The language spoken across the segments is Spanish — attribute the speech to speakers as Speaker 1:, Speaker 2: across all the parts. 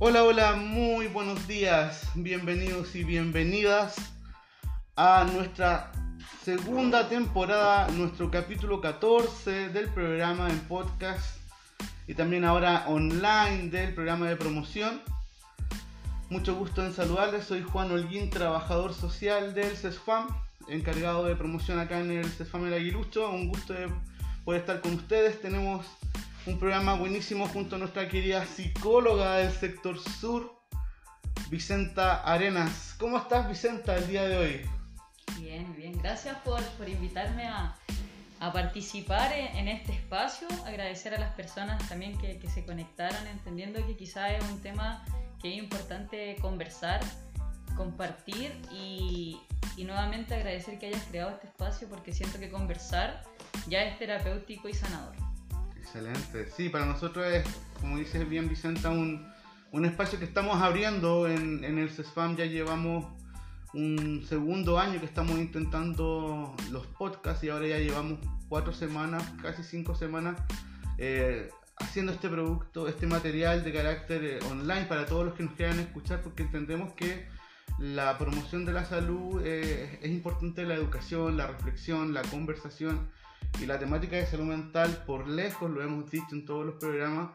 Speaker 1: Hola, hola, muy buenos días, bienvenidos y bienvenidas a nuestra segunda temporada, nuestro capítulo 14 del programa en podcast y también ahora online del programa de promoción. Mucho gusto en saludarles, soy Juan Holguín, trabajador social del CESFAM, encargado de promoción acá en el CESFAM El Aguilucho. Un gusto de poder estar con ustedes. Tenemos un programa buenísimo junto a nuestra querida psicóloga del sector sur, Vicenta Arenas. ¿Cómo estás, Vicenta, el día de hoy?
Speaker 2: Bien, bien. Gracias por, por invitarme a, a, participar en, este espacio. Agradecer a las personas también que, que se conectaron, entendiendo que quizá es un tema que es importante conversar, compartir y, y nuevamente agradecer que hayas creado este espacio porque siento que conversar ya es terapéutico y sanador.
Speaker 1: Excelente. Sí, para nosotros es, como dices bien Vicenta, un, un espacio que estamos abriendo en, en el CESFAM. Ya llevamos un segundo año que estamos intentando los podcasts y ahora ya llevamos cuatro semanas, casi cinco semanas, eh, haciendo este producto, este material de carácter eh, online para todos los que nos quieran escuchar, porque entendemos que la promoción de la salud eh, es importante la educación, la reflexión, la conversación y la temática de salud mental, por lejos, lo hemos dicho en todos los programas,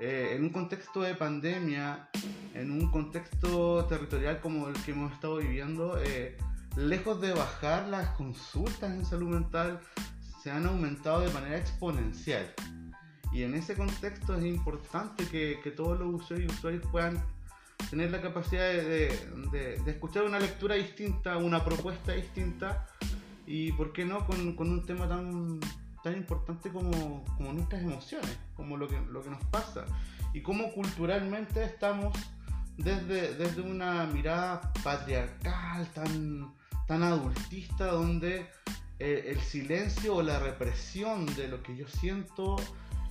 Speaker 1: eh, en un contexto de pandemia, en un contexto territorial como el que hemos estado viviendo, eh, lejos de bajar las consultas en salud mental, se han aumentado de manera exponencial. Y en ese contexto es importante que, que todos los usuarios y usuarios puedan tener la capacidad de, de, de, escuchar una lectura distinta, una propuesta distinta y por qué no con, con un tema tan, tan importante como, nuestras emociones, como lo que, lo que nos pasa y cómo culturalmente estamos desde, desde una mirada patriarcal, tan, tan adultista, donde eh, el silencio o la represión de lo que yo siento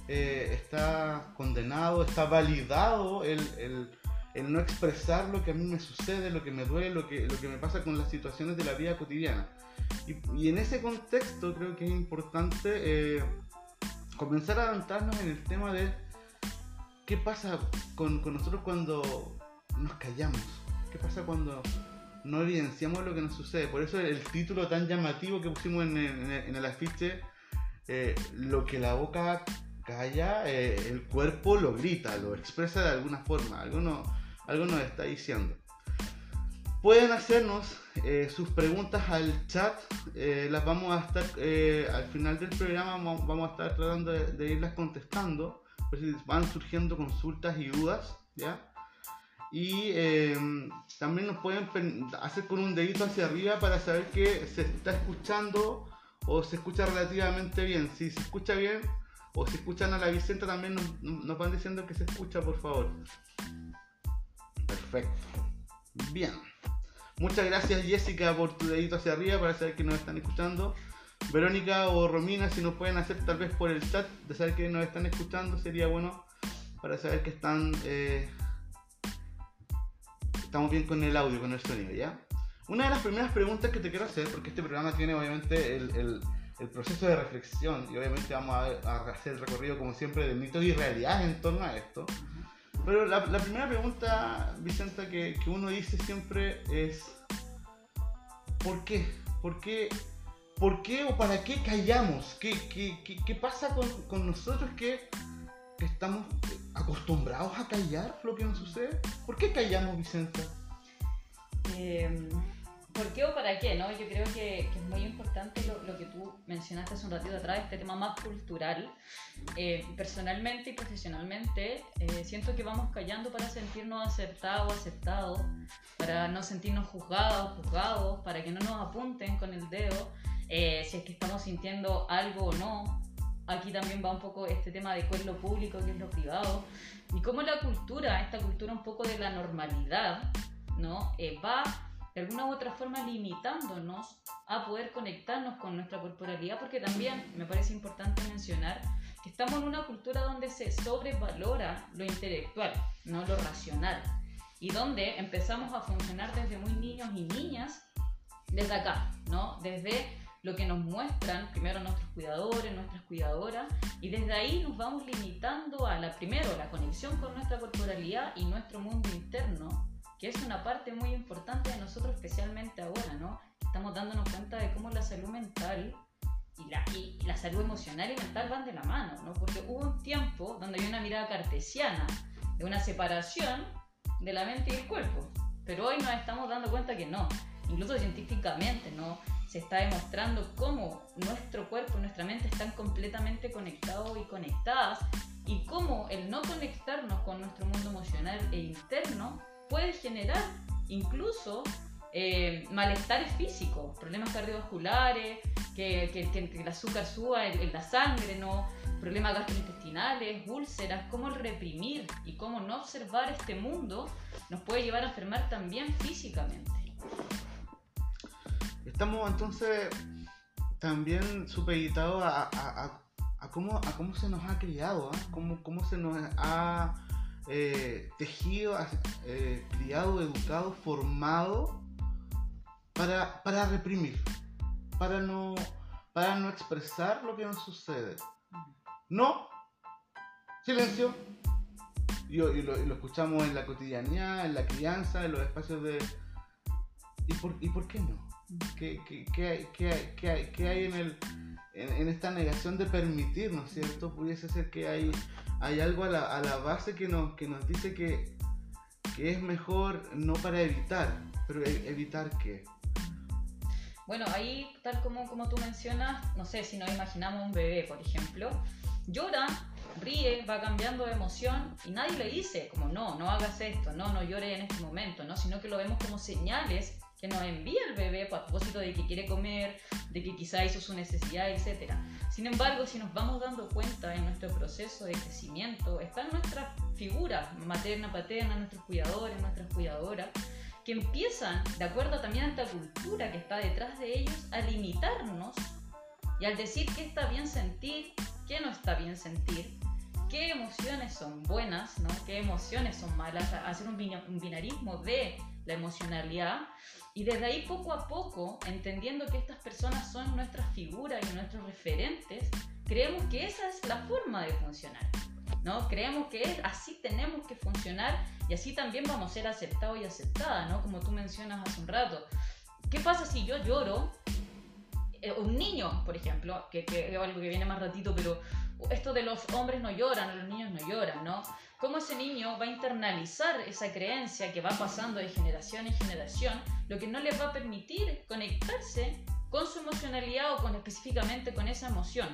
Speaker 1: eh, está condenado, está validado el, el, el, no expresar lo que a mí me sucede, lo que me duele, lo que, lo que me pasa con las situaciones de la vida cotidiana. Y, en ese contexto creo que es importante eh, comenzar a adentrarnos en el tema de qué pasa con, nosotros cuando nos callamos, qué pasa cuando no evidenciamos lo que nos sucede. Por eso el, título tan llamativo que pusimos en el afiche, eh, lo que la boca calla, eh, el cuerpo lo grita, lo expresa de alguna forma, algo, no, algo nos está diciendo. Pueden hacernos eh, sus preguntas al chat, eh, las vamos a estar eh, al final del programa, vamos, a estar tratando de, irlas contestando, si van surgiendo consultas y dudas, ¿ya? Y también nos pueden hacer con un dedito hacia arriba para saber que se está escuchando o se escucha relativamente bien. Si se escucha bien o si escuchan a la Vicenta también nos van diciendo que se escucha, por favor. Perfecto. Bien. Muchas gracias Jessica por tu dedito hacia arriba para saber que nos están escuchando. Verónica o Romina, si nos pueden hacer tal vez por el chat de saber que nos están escuchando, sería bueno para saber que están eh, estamos bien con el audio, con el sonido, ¿ya? Una de las primeras preguntas que te quiero hacer, porque este programa tiene obviamente el, el, el proceso de reflexión y obviamente vamos a, a, hacer el recorrido como siempre de mitos y realidades en torno a esto. Pero la, primera pregunta, Vicenta, que, que, uno dice siempre es ¿por qué? ¿Por qué? ¿Por qué o para qué callamos? ¿Qué, qué, qué, qué pasa con, con nosotros que, que, estamos acostumbrados a callar lo que nos sucede? ¿Por qué callamos, Vicenta?
Speaker 2: Eh, ¿Por qué o para qué? ¿no? Yo creo que, que es muy importante lo, lo, que tú mencionaste hace un ratito atrás, este tema más cultural. Eh, personalmente y profesionalmente, eh, siento que vamos callando para sentirnos aceptados, aceptados, para no sentirnos juzgados, juzgados, para que no nos apunten con el dedo eh, si es que estamos sintiendo algo o no. Aquí también va un poco este tema de qué es lo público, qué es lo privado. Y cómo la cultura, esta cultura un poco de la normalidad, ¿no? va de alguna u otra forma limitándonos a poder conectarnos con nuestra corporalidad, porque también me parece importante mencionar que estamos en una cultura donde se sobrevalora lo intelectual, no lo racional, y donde empezamos a funcionar desde muy niños y niñas, desde acá, ¿no? Desde lo que nos muestran primero nuestros cuidadores, nuestras cuidadoras, y desde ahí nos vamos limitando a la primero, la conexión con nuestra corporalidad y nuestro mundo interno, que es una parte muy importante de nosotros, especialmente ahora, ¿no? Estamos dándonos cuenta de cómo la salud mental y la, y la salud emocional y mental van de la mano, ¿no? Porque hubo un tiempo donde había una mirada cartesiana, de una separación de la mente y el cuerpo, pero hoy nos estamos dando cuenta que no, incluso científicamente, ¿no? Se está demostrando cómo nuestro cuerpo y nuestra mente están completamente conectados y conectadas y cómo el no conectarnos con nuestro mundo emocional e interno puede generar incluso eh, malestares físicos, problemas cardiovasculares, que, el azúcar suba en, la sangre, ¿no? problemas gastrointestinales, úlceras, cómo reprimir y cómo no observar este mundo nos puede llevar a enfermar también físicamente.
Speaker 1: Estamos entonces también supeditados a, cómo, se nos ha criado, cómo, cómo se nos ha eh, tejido, eh, criado, educado, formado para, para reprimir, para no, para no expresar lo que nos sucede. No, silencio. Y, lo, escuchamos en la cotidianidad, en la crianza, en los espacios de... ¿Y por, y por qué no? ¿Qué, hay, hay, en, el, en, esta negación de permitirnos, ¿cierto? Pudiese ser que hay hay algo a la, a la base que nos, que nos dice que, que, es mejor no para evitar, pero e, evitar qué.
Speaker 2: Bueno, ahí, tal como, como tú mencionas, no sé si nos imaginamos un bebé, por ejemplo, llora, ríe, va cambiando de emoción y nadie le dice como no, no hagas esto, no, no llores en este momento, ¿no? sino que lo vemos como señales que nos envía el bebé a propósito de que quiere comer, de que quizá hizo su necesidad, etc. Sin embargo, si nos vamos dando cuenta en nuestro proceso de crecimiento, están nuestras figuras, materna, paterna, nuestros cuidadores, nuestras cuidadoras, que empiezan, de acuerdo también a esta cultura que está detrás de ellos, a limitarnos y al decir qué está bien sentir, qué no está bien sentir, qué emociones son buenas, ¿no? qué emociones son malas, hacer un binarismo de la emocionalidad y desde ahí poco a poco, entendiendo que estas personas son nuestras figuras y nuestros referentes, creemos que esa es la forma de funcionar. ¿no? Creemos que es, así tenemos que funcionar y así también vamos a ser aceptados y aceptadas, ¿no? Como tú mencionas hace un rato. ¿Qué pasa si yo lloro? Eh, un niño, por ejemplo, que, que es algo que viene más ratito, pero esto de los hombres no lloran, los niños no lloran, ¿no? Cómo ese niño va a internalizar esa creencia que va pasando de generación en generación, lo que no le va a permitir conectarse con su emocionalidad o con específicamente con esa emoción.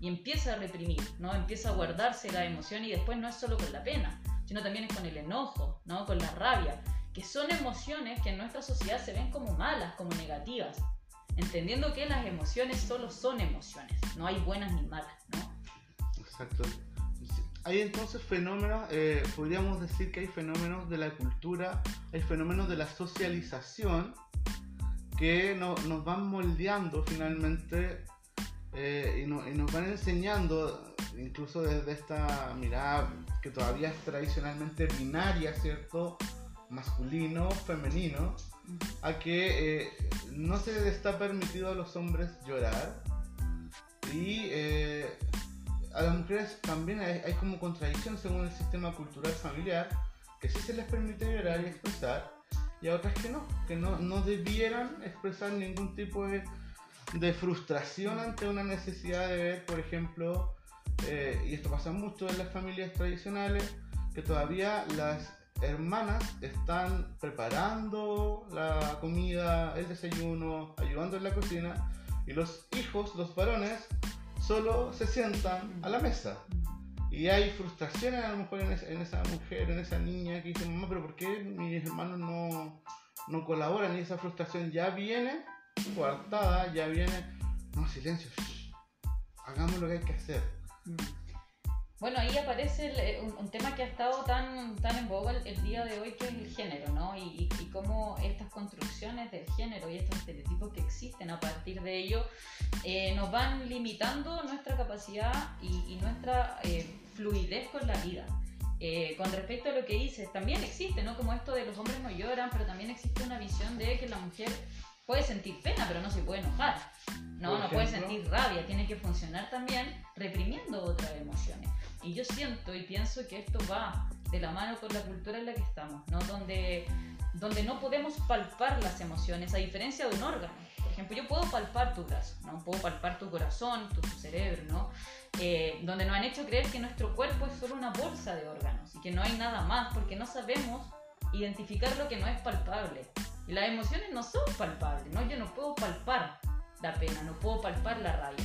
Speaker 2: Y empieza a reprimir, ¿no? Empieza a guardarse la emoción y después no es solo con la pena, sino también con el enojo, ¿no? Con la rabia, que son emociones que en nuestra sociedad se ven como malas, como negativas, entendiendo que las emociones solo son emociones, no hay buenas ni malas, ¿no?
Speaker 1: Exacto hay entonces fenómenos, eh, podríamos decir que hay fenómenos de la cultura, hay fenómenos de la socialización que nos van moldeando finalmente eh, y, nos van enseñando, incluso desde esta mirada que todavía es tradicionalmente binaria, ¿cierto? Masculino, femenino, a que eh, no se les está permitido a los hombres llorar y a las mujeres también hay, como contradicción según el sistema cultural familiar, que sí se les permite llorar y expresar, y a otras que no, que no, no debieran expresar ningún tipo de, de frustración ante una necesidad de ver, por ejemplo, eh, y esto pasa mucho en las familias tradicionales, que todavía las hermanas están preparando la comida, el desayuno, ayudando en la cocina, y los hijos, los varones, solo se sientan a la mesa. Y hay frustraciones a lo mejor en, esa mujer, en esa niña que dice, mamá, pero ¿por qué mis hermanos no, no colaboran? Y esa frustración ya viene coartada, ya viene, no, silencio, hagamos lo que hay que hacer.
Speaker 2: Bueno, ahí aparece eh, un, tema que ha estado tan, tan en boga el, día de hoy, que es el género, ¿no? Y, y, cómo estas construcciones del género y estos estereotipos que existen a partir de ello eh, nos van limitando nuestra capacidad y, nuestra eh, fluidez con la vida. con respecto a lo que dices, también existe, ¿no? Como esto de los hombres no lloran, pero también existe una visión de que la mujer puede sentir pena, pero no se puede enojar. No, no puede sentir rabia, tiene que funcionar también reprimiendo otras emociones. Y yo siento y pienso que esto va de la mano con la cultura en la que estamos, ¿no? Donde, donde no podemos palpar las emociones, a diferencia de un órgano. Por ejemplo, yo puedo palpar tu brazo, ¿no? Puedo palpar tu corazón, tu, cerebro, ¿no? Eh, donde nos han hecho creer que nuestro cuerpo es solo una bolsa de órganos y que no hay nada más, porque no sabemos identificar lo que no es palpable. Y las emociones no son palpables, ¿no? Yo no puedo palpar la pena, no puedo palpar la rabia.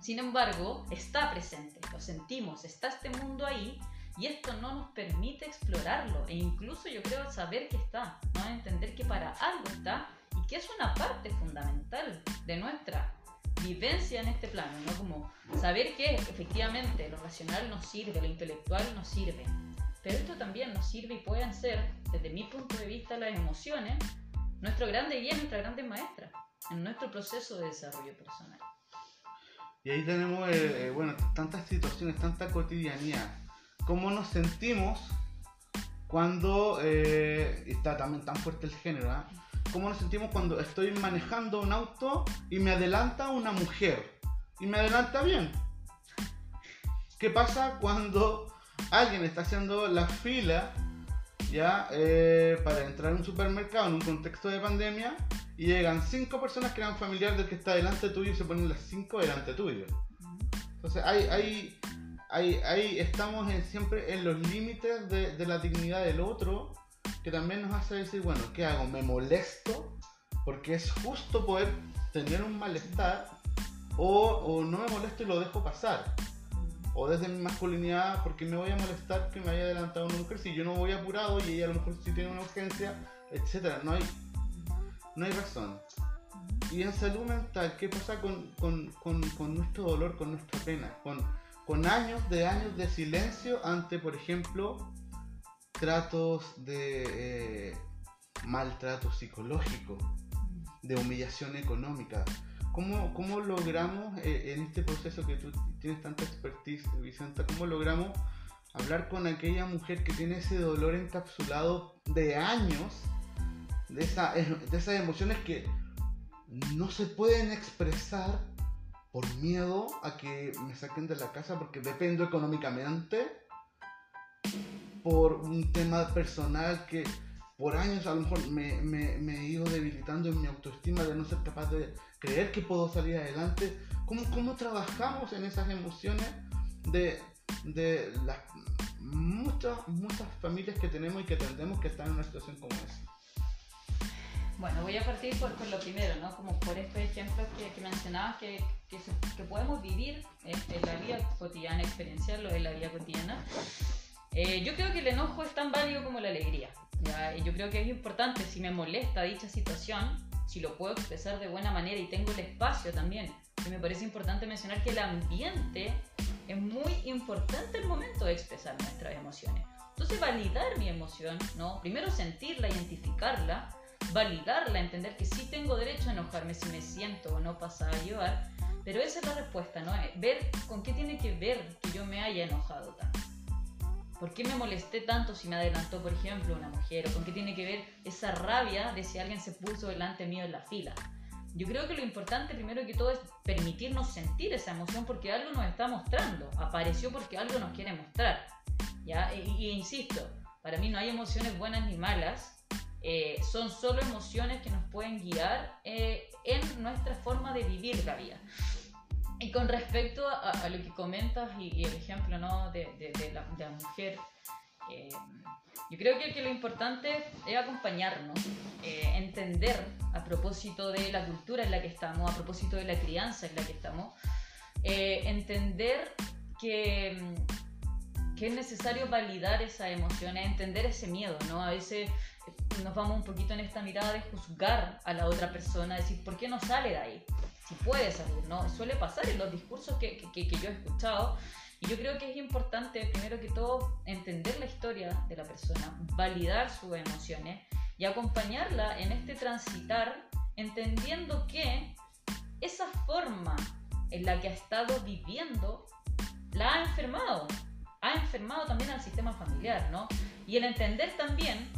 Speaker 2: Sin embargo, está presente, lo sentimos, está este mundo ahí y esto no nos permite explorarlo e incluso yo creo saber que está, ¿no? entender que para algo está y que es una parte fundamental de nuestra vivencia en este plano, ¿no? Como saber que efectivamente lo racional nos sirve, lo intelectual nos sirve, pero esto también nos sirve y pueden ser, desde mi punto de vista, las emociones, nuestro grande guía, nuestra grande maestra en nuestro proceso de desarrollo personal.
Speaker 1: Y ahí tenemos, eh, eh, bueno, tantas situaciones, tanta cotidianidad. ¿Cómo nos sentimos cuando, eh, está también tan fuerte el género, ¿ah? ¿cómo nos sentimos cuando estoy manejando un auto y me adelanta una mujer? Y me adelanta bien. ¿Qué pasa cuando alguien está haciendo la fila ya para entrar a un supermercado en un contexto de pandemia y llegan cinco personas que eran familiares del que está delante tuyo y se ponen las cinco delante tuyo. Entonces ahí, ahí, ahí, estamos siempre en los límites de, la dignidad del otro, que también nos hace decir, bueno, ¿qué hago? ¿Me molesto? Porque es justo poder tener un malestar o no me molesto y lo dejo pasar. O desde mi masculinidad, porque me voy a molestar que me haya adelantado una mujer si yo no voy apurado y ella a lo mejor sí tiene una urgencia, etcétera. No hay, no hay razón. Y en salud mental, ¿qué pasa con, nuestro dolor, con nuestra pena? Con, con años de años de silencio ante, por ejemplo, tratos de eh, maltrato psicológico, de humillación económica. ¿Cómo, cómo logramos eh, en este proceso que tú tienes tanta expertise, Vicenta, cómo logramos hablar con aquella mujer que tiene ese dolor encapsulado de años de, de esas emociones que no se pueden expresar por miedo a que me saquen de la casa porque dependo económicamente, por un tema personal que por años a lo mejor me, he ido debilitando en mi autoestima de no ser capaz de creer que puedo salir adelante. ¿Cómo, cómo trabajamos en esas emociones de, de las muchas, muchas familias que tenemos y que tendemos que estar en una situación como esa?
Speaker 2: Bueno, voy a partir por, lo primero, ¿no? Como por estos ejemplos que, que mencionabas que, que, podemos vivir en, la vida cotidiana, experienciarlo en la vida cotidiana. Eh, yo creo que el enojo es tan válido como la alegría. ¿Ya? Yo creo que es importante, si me molesta dicha situación, si lo puedo expresar de buena manera y tengo el espacio también. Y me parece importante mencionar que el ambiente es muy importante el momento de expresar nuestras emociones. Entonces, validar mi emoción, ¿no? Primero sentirla, identificarla validarla, entender que sí tengo derecho a enojarme si me siento o no pasa a llevar, pero esa es la respuesta, ¿no? Eh, ver con qué tiene que ver que yo me haya enojado tanto. ¿Por qué me molesté tanto si me adelantó, por ejemplo, una mujer? ¿O con qué tiene que ver esa rabia de si alguien se puso delante mío en la fila? Yo creo que lo importante primero que todo es permitirnos sentir esa emoción porque algo nos está mostrando, apareció porque algo nos quiere mostrar. ¿ya? y insisto, para mí no hay emociones buenas ni malas, eh, son solo emociones que nos pueden guiar eh, en nuestra forma de vivir la vida. Y con respecto a, lo que comentas y, el ejemplo ¿no? de, de, la, mujer, eh, yo creo que, que, lo importante es acompañarnos, entender a propósito de la cultura en la que estamos, a propósito de la crianza en la que estamos, entender que, que es necesario validar esas emociones, entender ese miedo, ¿no? A veces nos vamos un poquito en esta mirada de juzgar a la otra persona, decir, ¿por qué no sale de ahí? Si puede salir, ¿no? Suele pasar en los discursos que, que, que yo he escuchado. Y yo creo que es importante, primero que todo, entender la historia de la persona, validar sus emociones y acompañarla en este transitar, entendiendo que esa forma en la que ha estado viviendo la ha enfermado, ha enfermado también al sistema familiar, ¿no? Y el entender también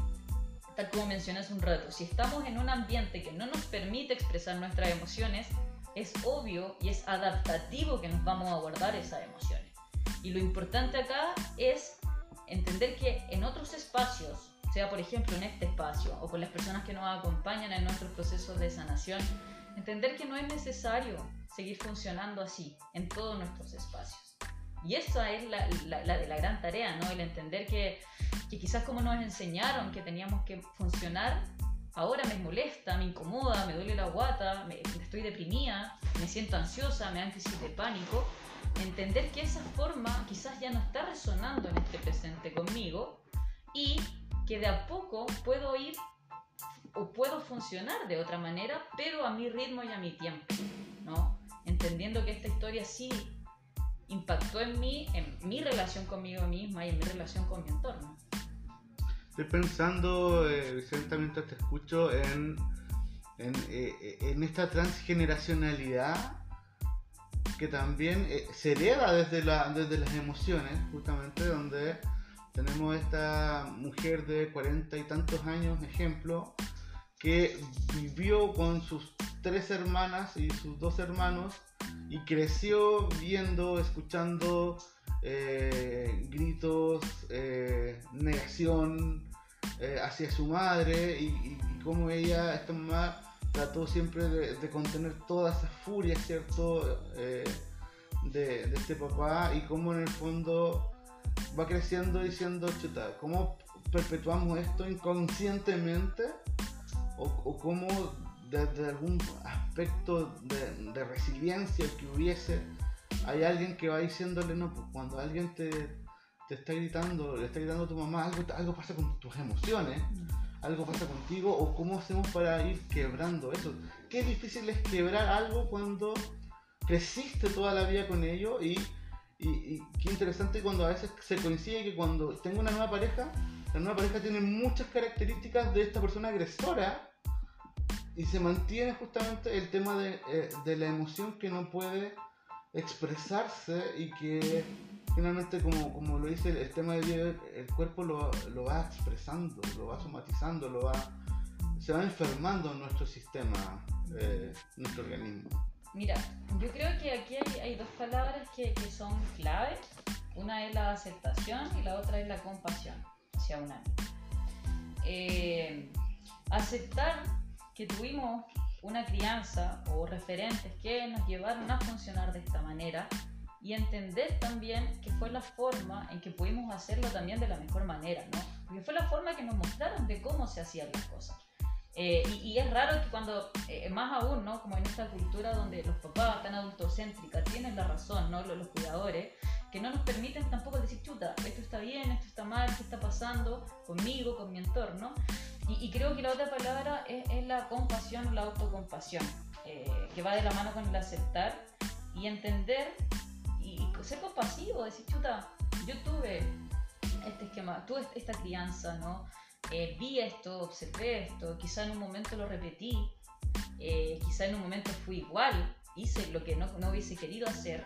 Speaker 2: tal como mencioné hace un rato, si estamos en un ambiente que no nos permite expresar nuestras emociones, es obvio y es adaptativo que nos vamos a guardar esas emociones. Y lo importante acá es entender que en otros espacios, sea por ejemplo en este espacio o con las personas que nos acompañan en nuestros procesos de sanación, entender que no es necesario seguir funcionando así en todos nuestros espacios. Y esa es la, la, la, gran tarea, ¿no? El entender que, que quizás como nos enseñaron que teníamos que funcionar, ahora me molesta, me incomoda, me duele la guata, me, estoy deprimida, me siento ansiosa, me dan crisis de pánico. Entender que esa forma quizás ya no está resonando en este presente conmigo y que de a poco puedo ir o puedo funcionar de otra manera, pero a mi ritmo y a mi tiempo, ¿no? Entendiendo que esta historia sí impactó en mí, en mi relación conmigo misma y en mi relación con mi entorno.
Speaker 1: Estoy pensando, eh, Vicente, mientras te escucho, en, en, eh, en esta transgeneracionalidad que también eh, se hereda desde, la, desde las emociones, justamente, donde tenemos esta mujer de cuarenta y tantos años, ejemplo, que vivió con sus tres hermanas y sus dos hermanos y creció viendo, escuchando eh, gritos, eh, negación eh, hacia su madre y, cómo ella, esta mamá, trató siempre de, contener toda esa furia, ¿cierto? De, este papá y cómo en el fondo va creciendo diciendo, chuta, ¿cómo perpetuamos esto inconscientemente? ¿O, o cómo desde algún aspecto de, resiliencia que hubiese, hay alguien que va diciéndole, no, pues cuando alguien te, te está gritando, le está gritando a tu mamá, algo, algo pasa con tus emociones, algo pasa contigo, o cómo hacemos para ir quebrando eso. Qué difícil es quebrar algo cuando creciste toda la vida con ello y, y, y qué interesante cuando a veces se coincide que cuando tengo una nueva pareja, la nueva pareja tiene muchas características de esta persona agresora y se mantiene justamente el tema de, eh, de, la emoción que no puede expresarse y que finalmente como, como lo dice el, tema de el cuerpo lo, lo, va expresando, lo va somatizando, lo va, se va enfermando en nuestro sistema, eh, nuestro organismo.
Speaker 2: Mira, yo creo que aquí hay, hay dos palabras que, que, son claves. Una es la aceptación y la otra es la compasión hacia una. Eh, aceptar que tuvimos una crianza o referentes que nos llevaron a funcionar de esta manera y entender también que fue la forma en que pudimos hacerlo también de la mejor manera, ¿no? Porque fue la forma que nos mostraron de cómo se hacían las cosas. Eh, y, es raro que cuando, eh, más aún, ¿no? Como en esta cultura donde los papás tan adultocéntricas tienen la razón, ¿no? Los, los, cuidadores, que no nos permiten tampoco decir, chuta, esto está bien, esto está mal, qué está pasando conmigo, con mi entorno. Y, creo que la otra palabra es, la compasión, la autocompasión, eh, que va de la mano con el aceptar y entender y, ser compasivo, decir, chuta, yo tuve este esquema, tuve esta crianza, ¿no? Eh, vi esto, observé esto, quizá en un momento lo repetí, eh, quizá en un momento fui igual, hice lo que no, no hubiese querido hacer.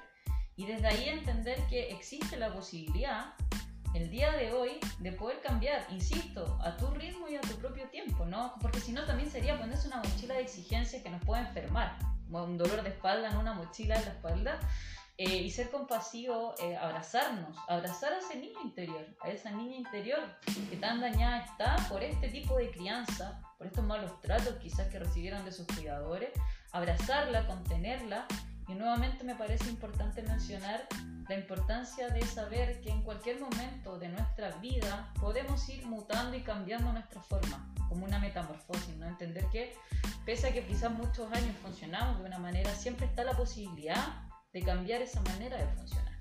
Speaker 2: Y desde ahí entender que existe la posibilidad el día de hoy de poder cambiar, insisto, a tu ritmo y a tu propio tiempo, ¿no? Porque si no también sería ponerse una mochila de exigencias que nos puede enfermar, un dolor de espalda en una mochila en la espalda, eh, y ser compasivo, eh, abrazarnos, abrazar a ese niño interior, a esa niña interior que tan dañada está por este tipo de crianza, por estos malos tratos quizás que recibieron de sus cuidadores, abrazarla, contenerla, y nuevamente me parece importante mencionar la importancia de saber que en cualquier momento de nuestra vida podemos ir mutando y cambiando nuestra forma, como una metamorfosis, ¿no? Entender que pese a que quizás muchos años funcionamos de una manera, siempre está la posibilidad de cambiar esa manera de funcionar.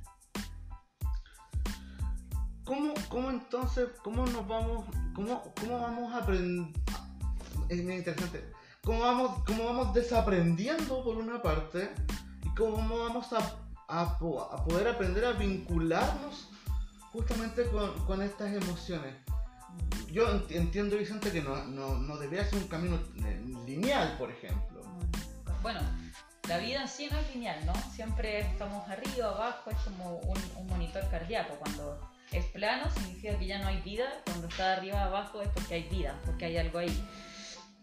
Speaker 1: ¿Cómo, cómo entonces, cómo nos vamos, cómo, cómo vamos a aprender? Es muy interesante. ¿Cómo vamos, ¿Cómo vamos desaprendiendo por una parte? ¿Y cómo vamos a a, poder aprender a vincularnos justamente con, estas emociones. Yo entiendo, Vicente, que no, no, debería ser un camino eh, lineal, por ejemplo.
Speaker 2: Bueno, la vida en sí no es lineal, ¿no? Siempre estamos arriba, abajo, es como un, monitor cardíaco. Cuando es plano, significa que ya no hay vida. Cuando está arriba abajo es porque hay vida, porque hay algo ahí.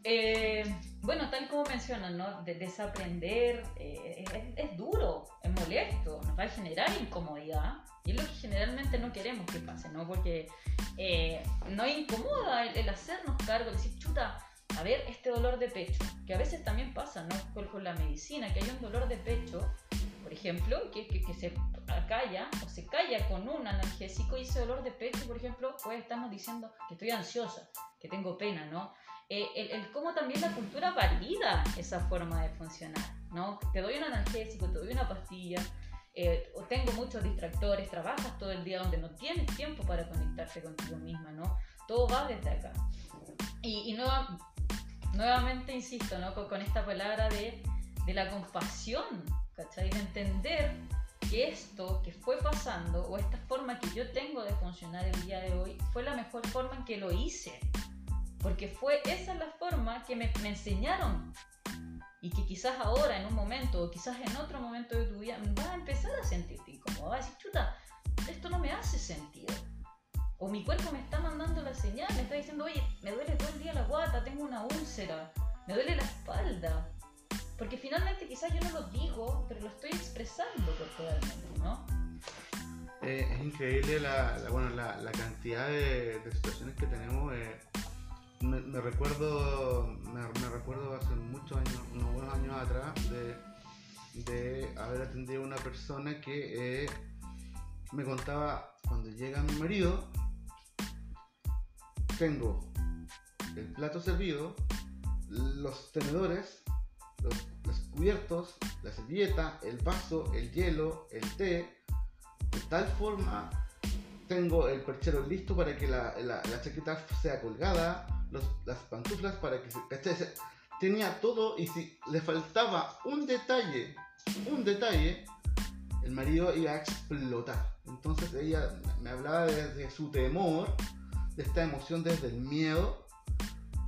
Speaker 2: Eh, bueno, tal como mencionan, ¿no? De desaprender eh, es, duro, es molesto, nos va a generar incomodidad y es lo que generalmente no queremos que pase, ¿no? Porque eh, no incomoda el, hacernos cargo, decir, chuta, a ver, este dolor de pecho, que a veces también pasa, ¿no? Con, con la medicina, que hay un dolor de pecho, por ejemplo, que, que, que, se calla o se calla con un analgésico y ese dolor de pecho, por ejemplo, puede estarnos diciendo que estoy ansiosa, que tengo pena, ¿no? Eh, el, el, cómo también la cultura valida esa forma de funcionar, ¿no? Te doy un analgésico, te doy una pastilla, eh, o tengo muchos distractores, trabajas todo el día donde no tienes tiempo para conectarte contigo misma, ¿no? Todo va desde acá. Y, y nueva, nuevamente insisto, ¿no? Con, con esta palabra de, de, la compasión, ¿cachai? De entender que esto que fue pasando o esta forma que yo tengo de funcionar el día de hoy fue la mejor forma en que lo hice porque fue esa la forma que me, me enseñaron y que quizás ahora en un momento o quizás en otro momento de tu vida vas a empezar a sentirte incómodo, vas a decir, chuta, esto no me hace sentido. O mi cuerpo me está mandando la señal, me está diciendo, oye, me duele todo el día la guata, tengo una úlcera, me duele la espalda. Porque finalmente quizás yo no lo digo, pero lo estoy expresando corporalmente, ¿no?
Speaker 1: Eh, es increíble la, bueno, la, la cantidad de, de, situaciones que tenemos. Eh, me, recuerdo me, recuerdo hace muchos años, unos buenos años atrás, de, haber atendido a una persona que eh, me contaba, cuando llega mi marido, tengo el plato servido, los tenedores, los, cubiertos, la servilleta, el vaso, el hielo, el té, de tal forma tengo el perchero listo para que la chaqueta sea colgada, los, las pantuflas para que se ¿cachai? Tenía todo y si le faltaba un detalle, un detalle, el marido iba a explotar. Entonces ella me hablaba desde de su temor, de esta emoción desde el miedo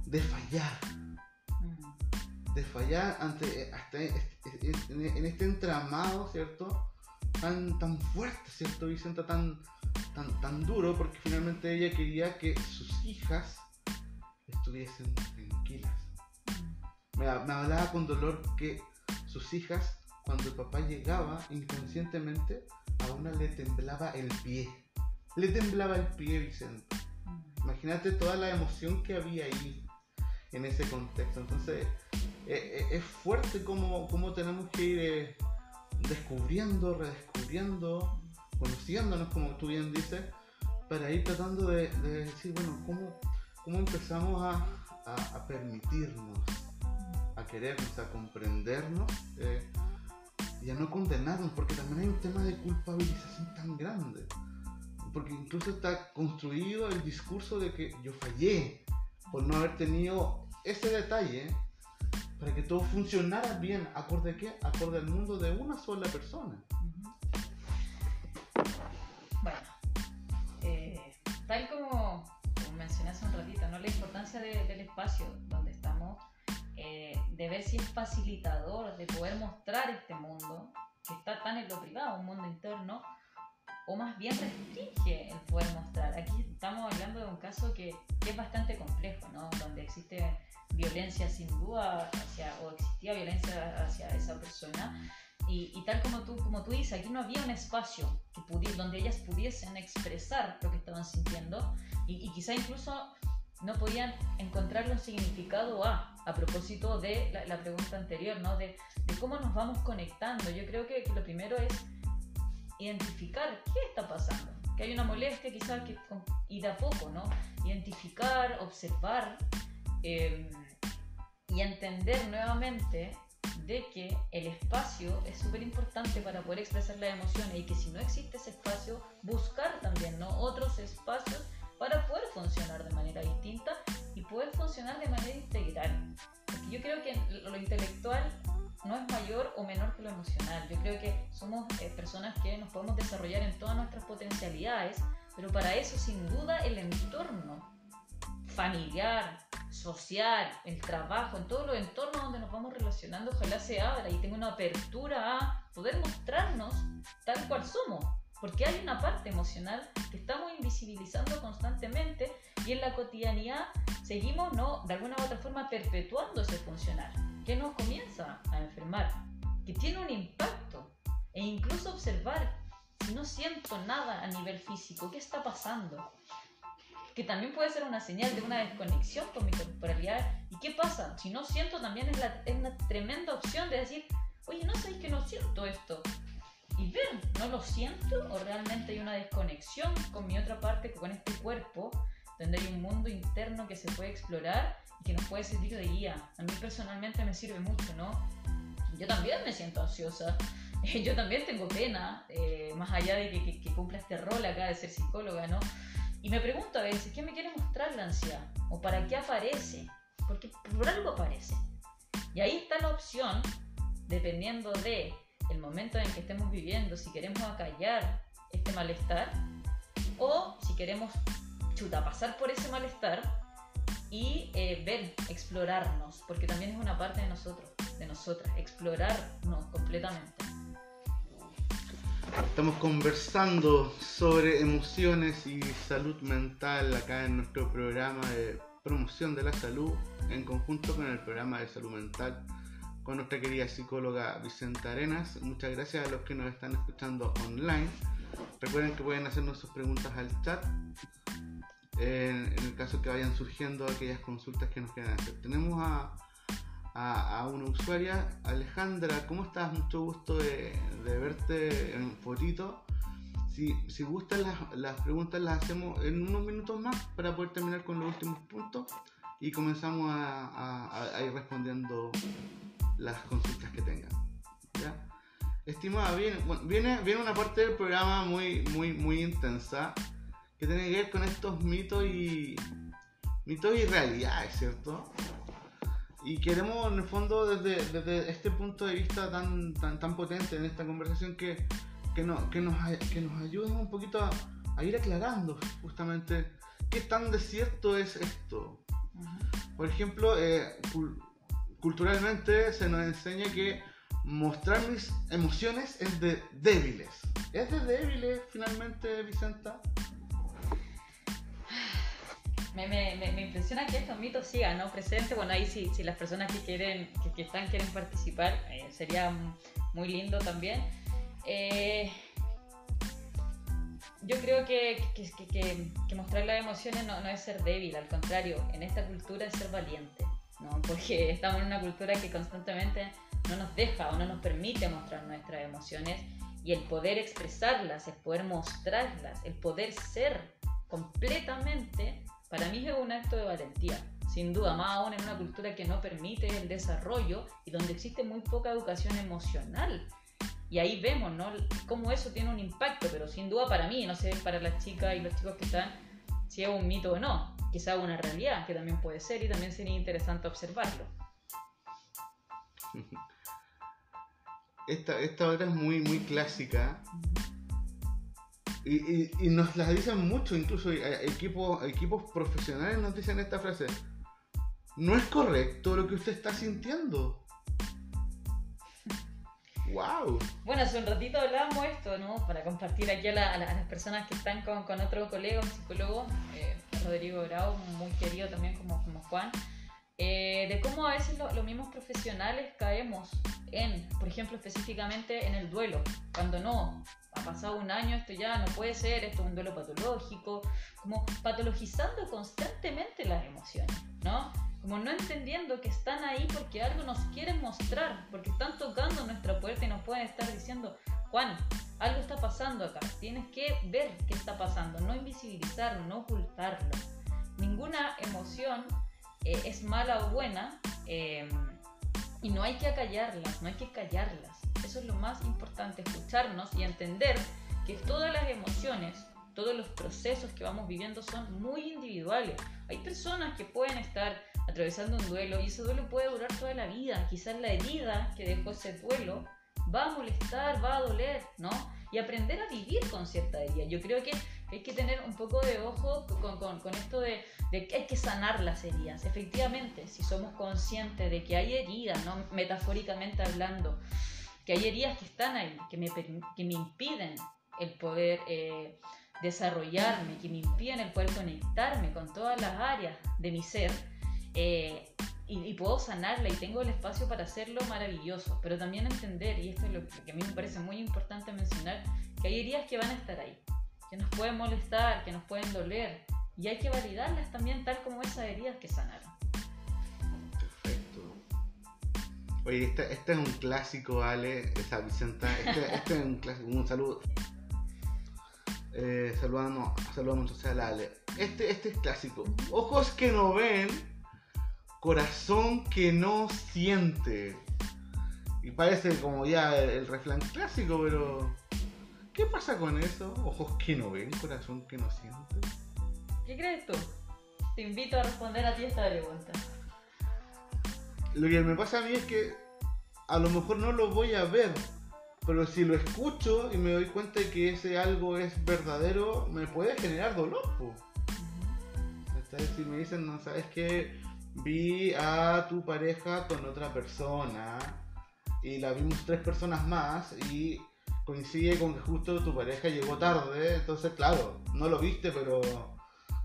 Speaker 1: de fallar. De fallar ante hasta en este entramado, ¿cierto? Tan, tan fuerte, ¿cierto, Vicenta? Tan, tan, tan duro, porque finalmente ella quería que sus hijas estuviesen tranquilas. Me, hablaba con dolor que sus hijas, cuando el papá llegaba inconscientemente, a una le temblaba el pie. Le temblaba el pie, Vicente. Imagínate toda la emoción que había ahí en ese contexto. Entonces, eh, eh, es fuerte como, como tenemos que ir eh, descubriendo, redescubriendo, conociéndonos, como tú bien dices, para ir tratando de decir, bueno, ¿cómo, cómo empezamos a, permitirnos, a querernos, a comprendernos eh, y a no condenarnos, porque también hay un tema de culpabilización tan grande. Porque incluso está construido el discurso de que yo fallé por no haber tenido ese detalle para que todo funcionara bien, acorde a qué? Acorde al mundo de una sola persona.
Speaker 2: Importancia de, del espacio donde estamos, eh, de ver si es facilitador de poder mostrar este mundo, que está tan en lo privado, un mundo interno, o más bien restringe el poder mostrar. Aquí estamos hablando de un caso que, que es bastante complejo, ¿no? donde existe violencia sin duda hacia, o existía violencia hacia esa persona. Y, y, tal como tú, como tú dices, aquí no había un espacio que donde ellas pudiesen expresar lo que estaban sintiendo y, y quizá incluso no podían encontrarle un significado a, a propósito de la, pregunta anterior, ¿no? De, cómo nos vamos conectando. Yo creo que, lo primero es identificar qué está pasando, que hay una molestia quizás que, y de a poco, ¿no? Identificar, observar eh, y entender nuevamente de que el espacio es súper importante para poder expresar las emociones y que si no existe ese espacio, buscar también ¿no? otros espacios para poder funcionar de manera distinta y poder funcionar de manera integral. Porque yo creo que lo intelectual no es mayor o menor que lo emocional. Yo creo que somos eh, personas que nos podemos desarrollar en todas nuestras potencialidades, pero para eso sin duda el entorno familiar, social, el trabajo, en todos los entornos donde nos vamos relacionando, ojalá se abra y tenga una apertura a poder mostrarnos tal cual somos, porque hay una parte emocional que estamos invisibilizando constantemente y en la cotidianidad seguimos, ¿no? De alguna u otra forma perpetuando ese funcionar, que nos comienza a enfermar, que tiene un impacto e incluso observar si no siento nada a nivel físico, ¿qué está pasando? Que también puede ser una señal de una desconexión con mi corporalidad. ¿Y qué pasa? Si no siento, también es, la, es una tremenda opción de decir, oye, no sé que no siento esto y ver, ¿no lo siento? ¿O realmente hay una desconexión con mi otra parte, con este cuerpo, donde hay un mundo interno que se puede explorar y que nos puede servir de guía? A mí personalmente me sirve mucho, ¿no? Yo también me siento ansiosa, yo también tengo pena, eh, más allá de que, que, cumpla este rol acá de ser psicóloga, ¿no? Y me pregunto a veces, ¿qué me quiere mostrar la ansiedad? ¿O para qué aparece? Porque por algo aparece. Y ahí está la opción, dependiendo de el momento en que estemos viviendo, si queremos acallar este malestar o si queremos chuta, pasar por ese malestar y eh, ver, explorarnos, porque también es una parte de nosotros, de nosotras, explorarnos completamente.
Speaker 1: Estamos conversando sobre emociones y salud mental acá en nuestro programa de promoción de la salud en conjunto con el programa de salud mental con nuestra querida psicóloga Vicenta Arenas. Muchas gracias a los que nos están escuchando online. Recuerden que pueden hacernos sus preguntas al chat en, el caso que vayan surgiendo aquellas consultas que nos quieran hacer. Tenemos a, una usuaria, Alejandra, ¿cómo estás? Mucho gusto de, verte en fotito. Si, si gustan las, las, preguntas las hacemos en unos minutos más para poder terminar con los últimos puntos y comenzamos a ir respondiendo las consultas que tengan. ¿ya? Estimada, viene, viene, viene una parte del programa muy, muy, muy intensa que tiene que ver con estos mitos y mitos y realidades, ¿cierto? Y queremos, en el fondo, desde, desde este punto de vista tan, tan, tan potente en esta conversación, que, que, no, que, nos, que nos ayuden un poquito a, a, ir aclarando justamente qué tan desierto es esto. Por ejemplo, eh, culturalmente se nos enseña que mostrar mis emociones es de débiles. ¿Es de débiles finalmente, Vicenta?
Speaker 2: Me, me, me, impresiona que estos mitos sigan ¿no? presentes. Bueno, ahí si, si las personas que quieren, que, están, quieren participar, eh, sería muy lindo también. Eh, yo creo que, que, mostrar las emociones no es ser débil, al contrario, en esta cultura es ser valiente. ¿No? porque estamos en una cultura que constantemente no nos deja o no nos permite mostrar nuestras emociones y el poder expresarlas, el poder mostrarlas, el poder ser completamente, para mí es un acto de valentía. Sin duda, más aún en una cultura que no permite el desarrollo y donde existe muy poca educación emocional. Y ahí vemos, ¿no? Cómo eso tiene un impacto, pero sin duda para mí, no sé, para las chicas y los chicos que están, si es un mito o no quizá una realidad, que también puede ser y también sería interesante observarlo.
Speaker 1: Esta, esta otra es muy, muy clásica. Y, y, nos la dicen mucho, incluso equipos, equipos profesionales nos dicen esta frase. No es correcto lo que usted está sintiendo. ¡Wow!
Speaker 2: Bueno, hace un ratito hablábamos esto, ¿no? Para compartir aquí a, las personas que están con, con otro colega, un psicólogo. Eh, Rodrigo Grau, muy querido también como, como Juan, eh, de cómo a veces los mismos profesionales caemos en, por ejemplo, específicamente en el duelo, cuando no, ha pasado un año, esto ya no puede ser, esto es un duelo patológico, como patologizando constantemente las emociones, ¿no? Como no entendiendo que están ahí porque algo nos quieren mostrar, porque están tocando nuestra puerta y nos pueden estar diciendo, Juan, algo está pasando acá, tienes que ver qué está pasando, no invisibilizarlo, no ocultarlo. Ninguna emoción eh, es mala o buena em, y no hay que acallarlas, no hay que callarlas. Eso es lo más importante, escucharnos y entender que todas las emociones, todos los procesos que vamos viviendo son muy individuales. Hay personas que pueden estar atravesando un duelo y ese duelo puede durar toda la vida. Quizás la herida que dejó ese duelo va a molestar, va a doler, ¿no? Y aprender a vivir con cierta herida. Yo creo que hay que tener un poco de ojo con, con, con esto de, que hay que sanar las heridas. Efectivamente, si somos conscientes de que hay heridas, ¿no? metafóricamente hablando, que hay heridas que están ahí, que me, que me impiden el poder eh, desarrollarme, que me impiden el poder conectarme con todas las áreas de mi ser, eh, y, puedo sanarla y tengo el espacio para hacerlo maravilloso, pero también entender, y esto es lo que a mí me parece muy importante mencionar, que hay heridas que van a estar ahí, que nos pueden molestar, que nos pueden doler, y hay que validarlas también tal como esas heridas que sanaron.
Speaker 1: Perfecto. Oye, este, este es un clásico, Ale, esa Vicenta, este, este es un clásico, un saludo. Eh, saludamos, saludamos entonces a Ale. Este, este es clásico. Ojos que no ven, corazón que no siente. Y parece como ya el, refrán clásico, pero ¿qué pasa con eso? Ojos que no ven, corazón que no siente.
Speaker 2: ¿Qué crees tú? Te invito a responder a ti esta pregunta.
Speaker 1: Lo que me pasa a mí es que a lo mejor no lo voy a ver, pero si lo escucho y me doy cuenta de que ese algo es verdadero, me puede generar dolor. Si me dicen, no sabes qué, vi a tu pareja con otra persona y la vimos tres personas más y coincide con que justo tu pareja llegó tarde, entonces claro, no lo viste, pero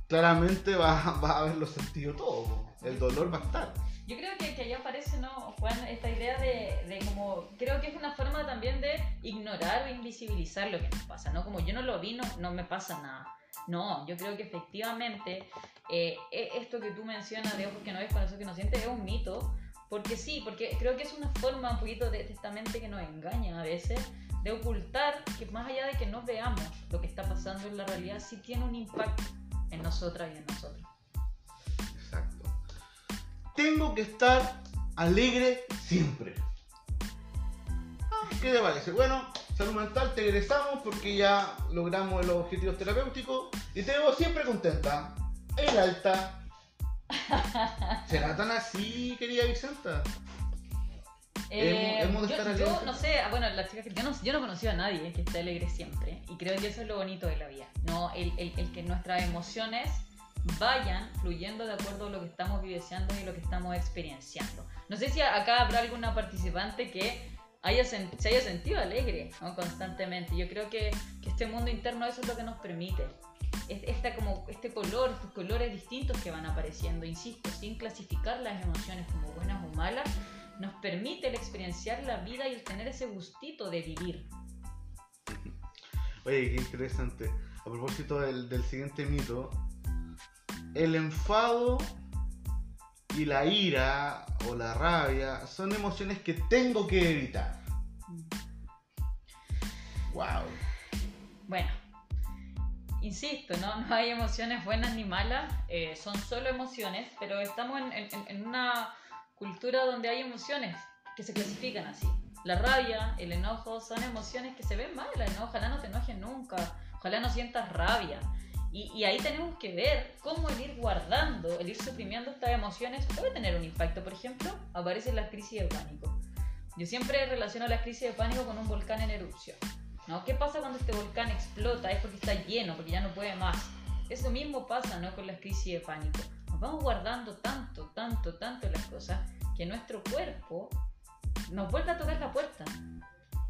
Speaker 1: claramente vas va a haberlo sentido todo, el dolor va a estar.
Speaker 2: Yo creo que, que allá aparece, ¿no, Juan? Esta idea de, de, como, creo que es una forma también de ignorar o invisibilizar lo que nos pasa, ¿no? Como yo no lo vi, no, no me pasa nada. No, yo creo que efectivamente eh, e, esto que tú mencionas de ojos que no ves, eso que no sientes, es un mito. Porque sí, porque creo que es una forma un poquito de, esta mente que nos engaña a veces, de ocultar que más allá de que no veamos lo que está pasando en la realidad, sí tiene un impacto en nosotras y en nosotros.
Speaker 1: Tengo que estar alegre siempre. Ah, ¿Qué te parece? Bueno, salud mental, te egresamos porque ya logramos los objetivos terapéuticos y te veo siempre contenta. El alta. ¿Será tan así, querida Vicenta?
Speaker 2: Eh, yo, no sé, ah, bueno, la chica que yo no, yo no conocido a nadie que esté alegre siempre y creo que eso es lo bonito de la vida, no el, el, el que nuestras emociones vayan fluyendo de acuerdo a lo que estamos vivenciando y lo que estamos experienciando. No sé si acá habrá alguna participante que haya, se haya sentido alegre constantemente. Yo creo que, que, este mundo interno eso es lo que nos permite. Esta, como, este color, estos colores distintos que van apareciendo, insisto, sin clasificar las emociones como buenas o malas, nos permite el experienciar la vida y el tener ese gustito de vivir.
Speaker 1: Oye, qué interesante. A propósito del, del siguiente mito, el enfado y la ira o la rabia son emociones que tengo que evitar. Wow.
Speaker 2: Bueno, insisto, ¿no? no hay emociones buenas ni malas, eh, son solo emociones, pero estamos en, una cultura donde hay emociones que se clasifican así. La rabia, el enojo son emociones que se ven malas, ¿no? Ojalá no te enojes nunca, ojalá no sientas rabia. Y, ahí tenemos que ver cómo el ir guardando, el ir suprimiendo estas emociones puede tener un impacto. Por ejemplo, aparecen las crisis de pánico. Yo siempre relaciono las crisis de pánico con un volcán en erupción. ¿no? ¿Qué pasa cuando este volcán explota? Es porque está lleno, porque ya no puede más. Eso mismo pasa ¿no? con las crisis de pánico. Nos vamos guardando tanto, tanto, tanto las cosas que nuestro cuerpo nos vuelve a tocar la puerta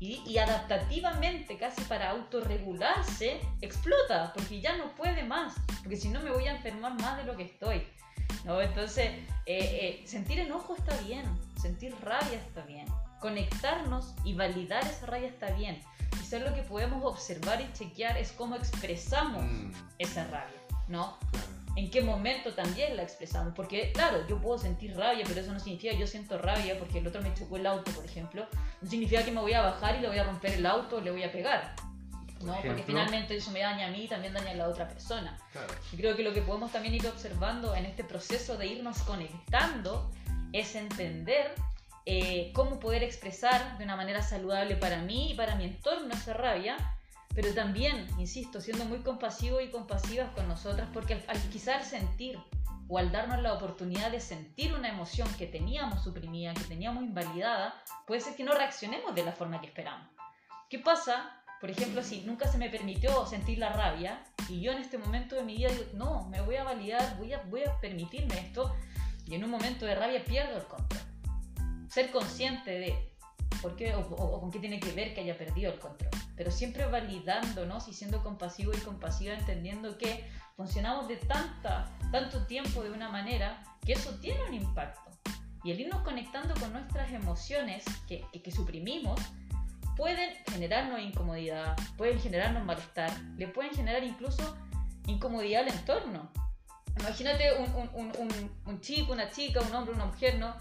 Speaker 2: y, adaptativamente, casi para autorregularse, explota, porque ya no puede más, porque si no me voy a enfermar más de lo que estoy. ¿no? Entonces, eh, eh, sentir enojo está bien, sentir rabia está bien, conectarnos y validar esa rabia está bien. Quizás lo que podemos observar y chequear es cómo expresamos mm. esa rabia, ¿no? En qué momento también la expresamos. Porque, claro, yo puedo sentir rabia, pero eso no significa que yo siento rabia porque el otro me chocó el auto, por ejemplo. No significa que me voy a bajar y le voy a romper el auto o le voy a pegar. ¿no? Porque finalmente eso me daña a mí y también daña a la otra persona. Yo creo que lo que podemos también ir observando en este proceso de irnos conectando es entender eh, cómo poder expresar de una manera saludable para mí y para mi entorno esa rabia pero también, insisto, siendo muy compasivos y compasivas con nosotras, porque al, quizás sentir o al darnos la oportunidad de sentir una emoción que teníamos suprimida, que teníamos invalidada, puede ser que no reaccionemos de la forma que esperamos. ¿Qué pasa? Por ejemplo, si nunca se me permitió sentir la rabia y yo en este momento de mi vida digo, no, me voy a validar, voy a, voy a permitirme esto, y en un momento de rabia pierdo el control. Ser consciente de por qué o con qué tiene que ver que haya perdido el control. Pero siempre validándonos y siendo compasivo y compasiva, entendiendo que funcionamos de tanta, tanto tiempo de una manera que eso tiene un impacto. Y el irnos conectando con nuestras emociones que, que, suprimimos pueden generarnos incomodidad, pueden generarnos malestar, le pueden generar incluso incomodidad al entorno. Imagínate un, un, un, un, chico, una chica, un hombre, una mujer, ¿no?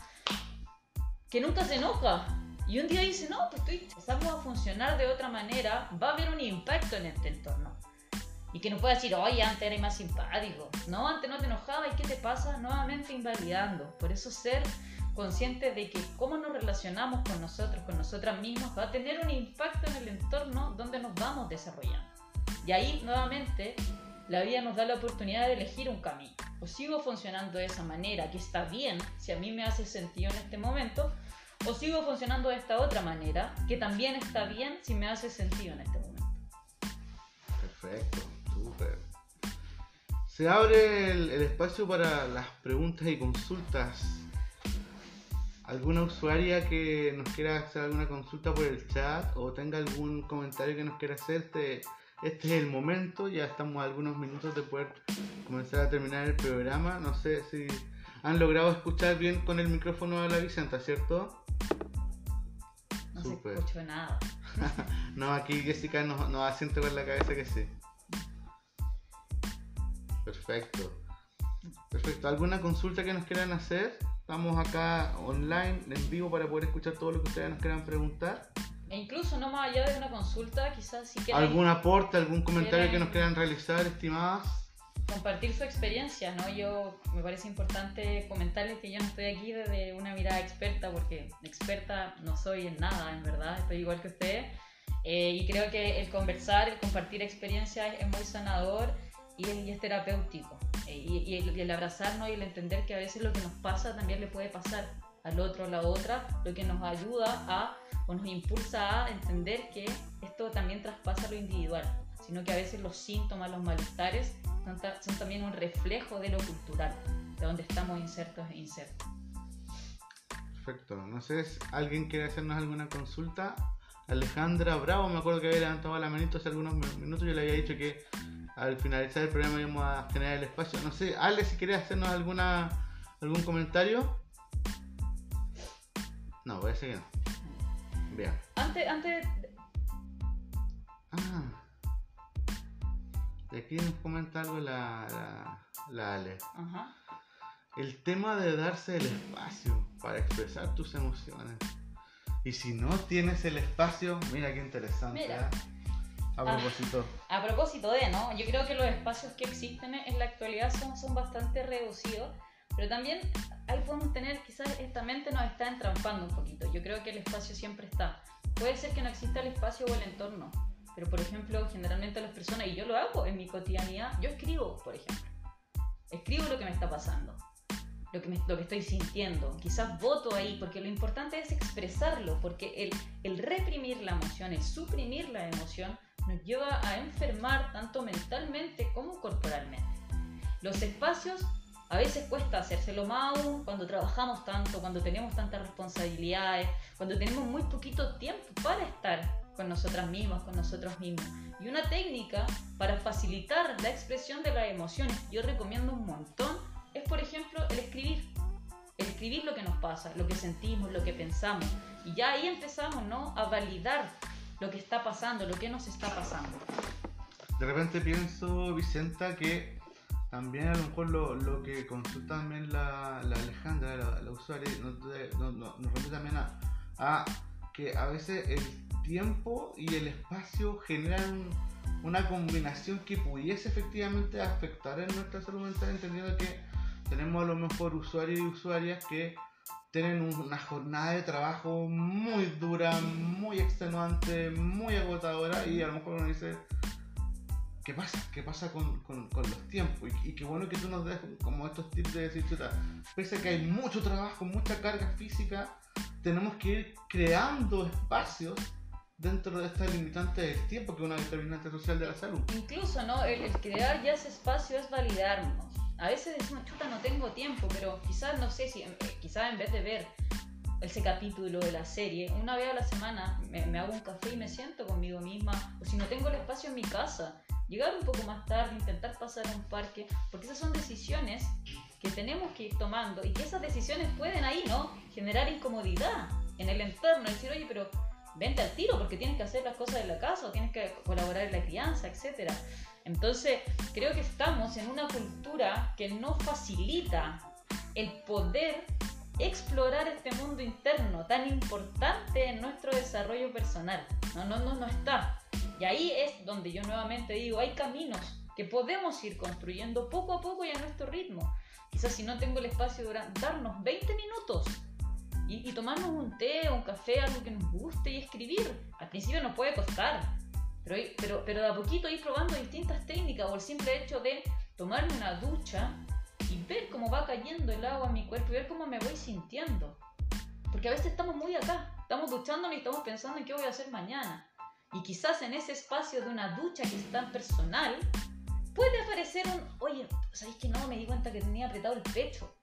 Speaker 2: Que nunca se enoja. Y un día dice, no, pues estoy, empezamos a funcionar de otra manera, va a haber un impacto en este entorno. Y que no pueda decir, oye, antes era más simpático. No, antes no te enojaba y ¿qué te pasa? Nuevamente invalidando. Por eso ser consciente de que cómo nos relacionamos con nosotros, con nosotras mismas, va a tener un impacto en el entorno donde nos vamos desarrollando. Y ahí nuevamente la vida nos da la oportunidad de elegir un camino. O sigo funcionando de esa manera, que está bien, si a mí me hace sentido en este momento, o sigo funcionando de esta otra manera, que también está bien si me hace sentido en este momento.
Speaker 1: Perfecto, súper. Se abre el, el espacio para las preguntas y consultas alguna usuaria que nos quiera hacer alguna consulta por el chat o tenga algún comentario que nos quiera hacer, este, es el momento, ya estamos a algunos minutos de poder comenzar a terminar el programa. No sé si han logrado escuchar bien con el micrófono de la Vicenta, ¿cierto?
Speaker 2: No se escuchó nada.
Speaker 1: no, aquí Jessica nos, nos asiente con la cabeza que sí. Perfecto. Perfecto. ¿Alguna consulta que nos quieran hacer? Estamos acá online, en vivo, para poder escuchar todo lo que ustedes nos quieran preguntar.
Speaker 2: E incluso no más allá de una consulta, quizás si quieren...
Speaker 1: ¿Algún aporte, algún comentario que nos quieran realizar, estimadas?
Speaker 2: Compartir su experiencia, ¿no? Yo me parece importante comentarles que yo no estoy aquí desde una mirada experta, porque experta no soy en nada, en verdad, estoy igual que ustedes. Eh, y creo que el conversar, el compartir experiencias es muy sanador y es terapéutico. Eh, y, el, abrazarnos y el entender que a veces lo que nos pasa también le puede pasar al otro a la otra, lo que nos ayuda a o nos impulsa a entender que esto también traspasa lo individual, sino que a veces los síntomas, los malestares son, son también un reflejo de lo cultural, de donde estamos insertos e insertos.
Speaker 1: Perfecto, no sé si alguien quiere hacernos alguna consulta. Alejandra Bravo, me acuerdo que había levantado la manito hace algunos minutos, yo le había dicho que al finalizar el programa íbamos a generar el espacio. No sé, Ale, si quieres hacernos alguna algún comentario. No, voy a seguir. Bien.
Speaker 2: Antes, antes.
Speaker 1: Ah. De aquí nos comenta algo la, la, Ale. Ajá. El tema de darse el espacio para expresar tus emociones. Y si no tienes el espacio, mira qué interesante. Mira. ¿eh? A propósito.
Speaker 2: a propósito de, ¿no? Yo creo que los espacios que existen en la actualidad son, son bastante reducidos, pero también ahí podemos tener, quizás esta mente nos está entrampando un poquito. Yo creo que el espacio siempre está. Puede ser que no exista el espacio o el entorno, pero por ejemplo, generalmente las personas, y yo lo hago en mi cotidianidad, yo escribo, por ejemplo. Escribo lo que me está pasando, lo que, lo que estoy sintiendo. Quizás voto ahí, porque lo importante es expresarlo, porque el, el reprimir la emoción, el suprimir la emoción, nos lleva a enfermar tanto mentalmente como corporalmente. Los espacios a veces cuesta hacérselo más aún cuando trabajamos tanto, cuando tenemos tantas responsabilidades, cuando tenemos muy poquito tiempo para estar con nosotras mismas, con nosotros mismos. Y una técnica para facilitar la expresión de las emociones, yo recomiendo un montón, es por ejemplo el escribir. El escribir lo que nos pasa, lo que sentimos, lo que pensamos. Y ya ahí empezamos ¿no? a validar lo que está pasando, lo que nos está pasando.
Speaker 1: De repente pienso, Vicenta, que también a lo mejor lo, que consulta también la, Alejandra, la, usuaria, nos, nos, también a, que a veces el tiempo y el espacio generan una combinación que pudiese efectivamente afectar en nuestra salud mental, entendiendo que tenemos a lo mejor usuarios y usuarias que tienen una jornada de trabajo muy dura, muy extenuante, muy agotadora y a lo mejor uno dice, ¿qué pasa? ¿Qué pasa con, con, los tiempos? Y, qué bueno que tú nos des como estos tips de decir, chuta, pese a que hay mucho trabajo, mucha carga física, tenemos que ir creando espacios dentro de esta limitante del tiempo que es una determinante social de la salud.
Speaker 2: Incluso, ¿no? El, el crear ya ese espacio es validarnos a veces decimos, chuta, no tengo tiempo, pero quizás, no sé si, eh, quizás en vez de ver ese capítulo de la serie, una vez a la semana me, me, hago un café y me siento conmigo misma, o si no tengo el espacio en mi casa, llegar un poco más tarde, intentar pasar a un parque, porque esas son decisiones que tenemos que ir tomando y que esas decisiones pueden ahí, ¿no? Generar incomodidad en el entorno, decir, oye, pero vente al tiro porque tienes que hacer las cosas de la casa o tienes que colaborar en la crianza, etc. Entonces, creo que estamos en una cultura que no facilita el poder explorar este mundo interno tan importante en nuestro desarrollo personal. No, no, no, no está. Y ahí es donde yo nuevamente digo, hay caminos que podemos ir construyendo poco a poco y a nuestro ritmo. Quizás si no tengo el espacio, durante, darnos 20 minutos y, tomarnos un té un café, algo que nos guste y escribir. Al principio nos puede costar, pero, pero, pero de a poquito ir probando distintas técnicas o el simple hecho de tomarme una ducha y ver cómo va cayendo el agua en mi cuerpo y ver cómo me voy sintiendo. Porque a veces estamos muy acá, estamos duchándonos y estamos pensando en qué voy a hacer mañana. Y quizás en ese espacio de una ducha que es tan personal, puede aparecer un, oye, ¿sabéis que no? Me di cuenta que tenía apretado el pecho,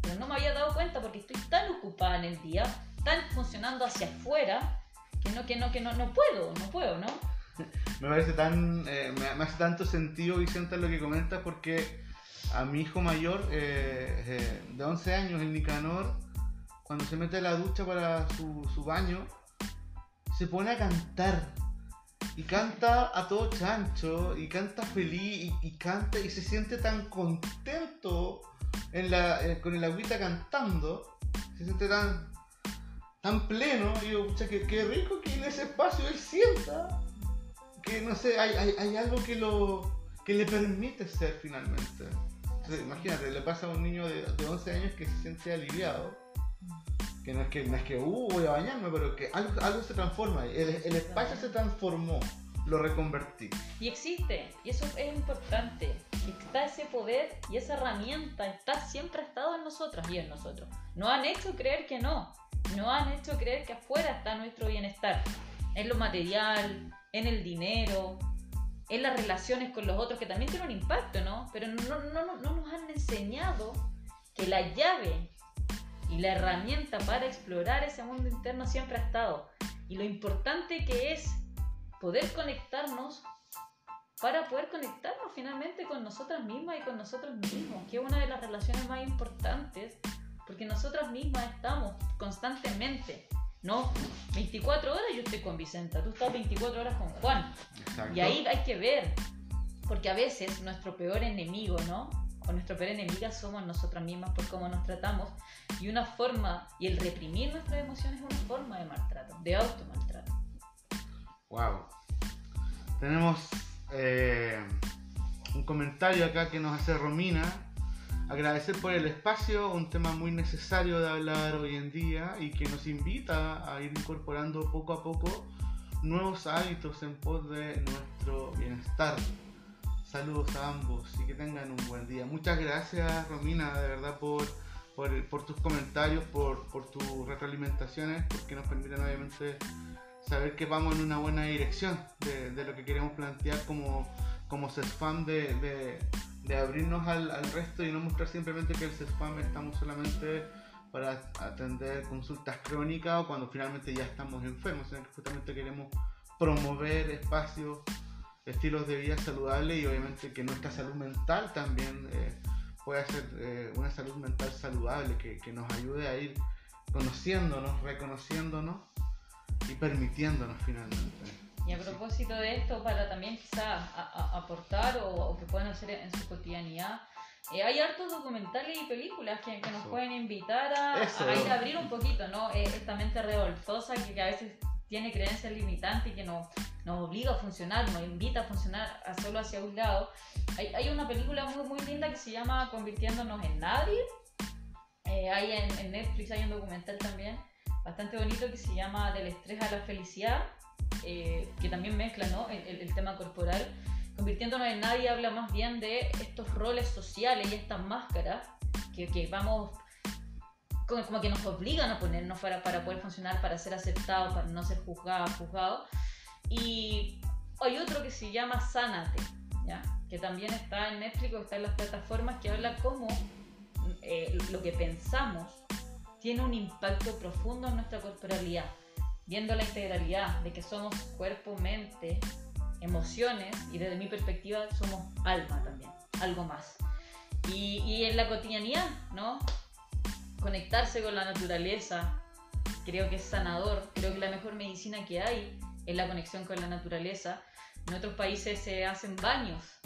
Speaker 2: Pero no me había dado cuenta porque estoy tan ocupada en el día, tan funcionando hacia afuera, que no, que no, que no, no puedo, no puedo, ¿no?
Speaker 1: me parece tan, eh, me, hace tanto sentido, Vicente, lo que comentas, porque a mi hijo mayor, eh, eh, de 11 años, el Nicanor, cuando se mete a la ducha para su, su baño, se pone a cantar. Y canta a todo chancho, y canta feliz, y, canta y se siente tan contento en la, eh, con el agüita cantando, se siente tan, tan pleno. Y digo, pucha, qué, rico que en ese espacio él sienta que, no sé, hay, hay, algo que, lo, que le permite ser finalmente. imagínate, le pasa a un niño de, de 11 años que se siente aliviado que no es que, no es que uh, voy a bañarme, pero que algo, algo se transforma, el, el espacio se transformó, lo reconvertí.
Speaker 2: Y existe, y eso es importante, está ese poder y esa herramienta, está, siempre ha estado en nosotros y en nosotros. No han hecho creer que no, no han hecho creer que afuera está nuestro bienestar, en lo material, en el dinero, en las relaciones con los otros, que también tienen un impacto, ¿no? Pero no, no, no, no nos han enseñado que la llave y la herramienta para explorar ese mundo interno siempre ha estado. Y lo importante que es poder conectarnos para poder conectarnos finalmente con nosotras mismas y con nosotros mismos, que es una de las relaciones más importantes, porque nosotras mismas estamos constantemente, ¿no? 24 horas yo estoy con Vicenta, tú estás 24 horas con Juan. Y ahí hay que ver, porque a veces nuestro peor enemigo, ¿no? o nuestra peor enemiga somos nosotras mismas por cómo nos tratamos. Y una forma, y el reprimir nuestras emociones es una forma de maltrato, de automaltrato.
Speaker 1: Wow. Tenemos eh, un comentario acá que nos hace Romina. Agradecer por el espacio, un tema muy necesario de hablar hoy en día y que nos invita a ir incorporando poco a poco nuevos hábitos en pos de nuestro bienestar. Saludos a ambos y que tengan un buen día. Muchas gracias Romina, de verdad, por, por, tus comentarios, por, por, tus retroalimentaciones, porque nos permiten obviamente saber que vamos en una buena dirección de, lo que queremos plantear como, como de, de, abrirnos al, al, resto y no mostrar simplemente que el CESFAM estamos solamente para atender consultas crónicas o cuando finalmente ya estamos enfermos, sino que justamente queremos promover espacios estilos de vida saludables y obviamente que nuestra salud mental también eh, pueda ser eh, una salud mental saludable que, que, nos ayude a ir conociéndonos, reconociéndonos y permitiéndonos finalmente.
Speaker 2: Y a propósito de esto, para también quizás aportar o, que puedan hacer en su cotidianidad, eh, hay hartos documentales y películas que, que nos pueden invitar a, a, ir a abrir un poquito, ¿no? esta mente revoltosa que, que a veces tiene creencias limitantes y que nos, nos obliga a funcionar, nos invita a funcionar a solo hacia un lado. Hay, hay una película muy, muy linda que se llama Convirtiéndonos en Nadie. Eh, hay en, Netflix hay un documental también bastante bonito que se llama Del estrés a la felicidad, eh, que también mezcla ¿no? el, el, tema corporal. Convirtiéndonos en nadie habla más bien de estos roles sociales y estas máscaras que, que vamos como, que nos obligan a ponernos para, para poder funcionar, para ser aceptados, para no ser juzgados, juzgados. Y hay otro que se llama Sánate, ¿ya? que también está en Netflix está en las plataformas, que habla cómo eh, lo que pensamos tiene un impacto profundo en nuestra corporalidad, viendo la integralidad de que somos cuerpo, mente, emociones y desde mi perspectiva somos alma también, algo más. Y, y en la cotidianidad, ¿no? Conectarse con la naturaleza, creo que es sanador, creo que la mejor medicina que hay es la conexión con la naturaleza. En otros países se hacen baños